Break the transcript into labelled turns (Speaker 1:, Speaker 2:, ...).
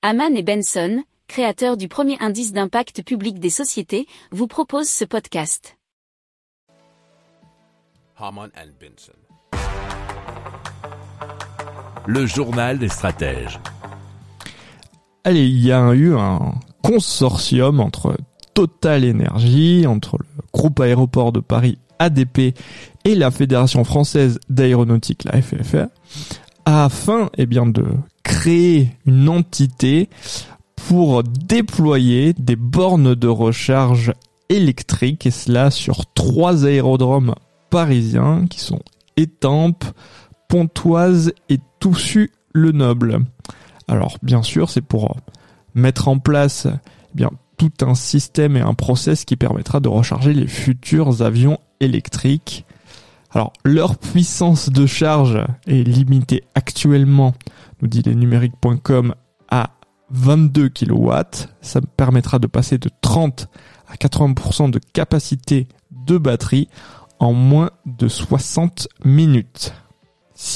Speaker 1: Haman et Benson, créateurs du premier indice d'impact public des sociétés, vous proposent ce podcast.
Speaker 2: Haman and Benson. Le journal des stratèges.
Speaker 3: Allez, il y a eu un consortium entre Total Energy, entre le groupe aéroport de Paris ADP et la Fédération française d'aéronautique, la FFR, afin eh bien, de créer une entité pour déployer des bornes de recharge électriques, et cela sur trois aérodromes parisiens qui sont Étampes, Pontoise et Toussus-le-Noble. Alors bien sûr, c'est pour mettre en place eh bien tout un système et un process qui permettra de recharger les futurs avions électriques. Alors leur puissance de charge est limitée actuellement, nous dit les numériques.com, à 22 kW. Ça permettra de passer de 30 à 80% de capacité de batterie en moins de 60 minutes.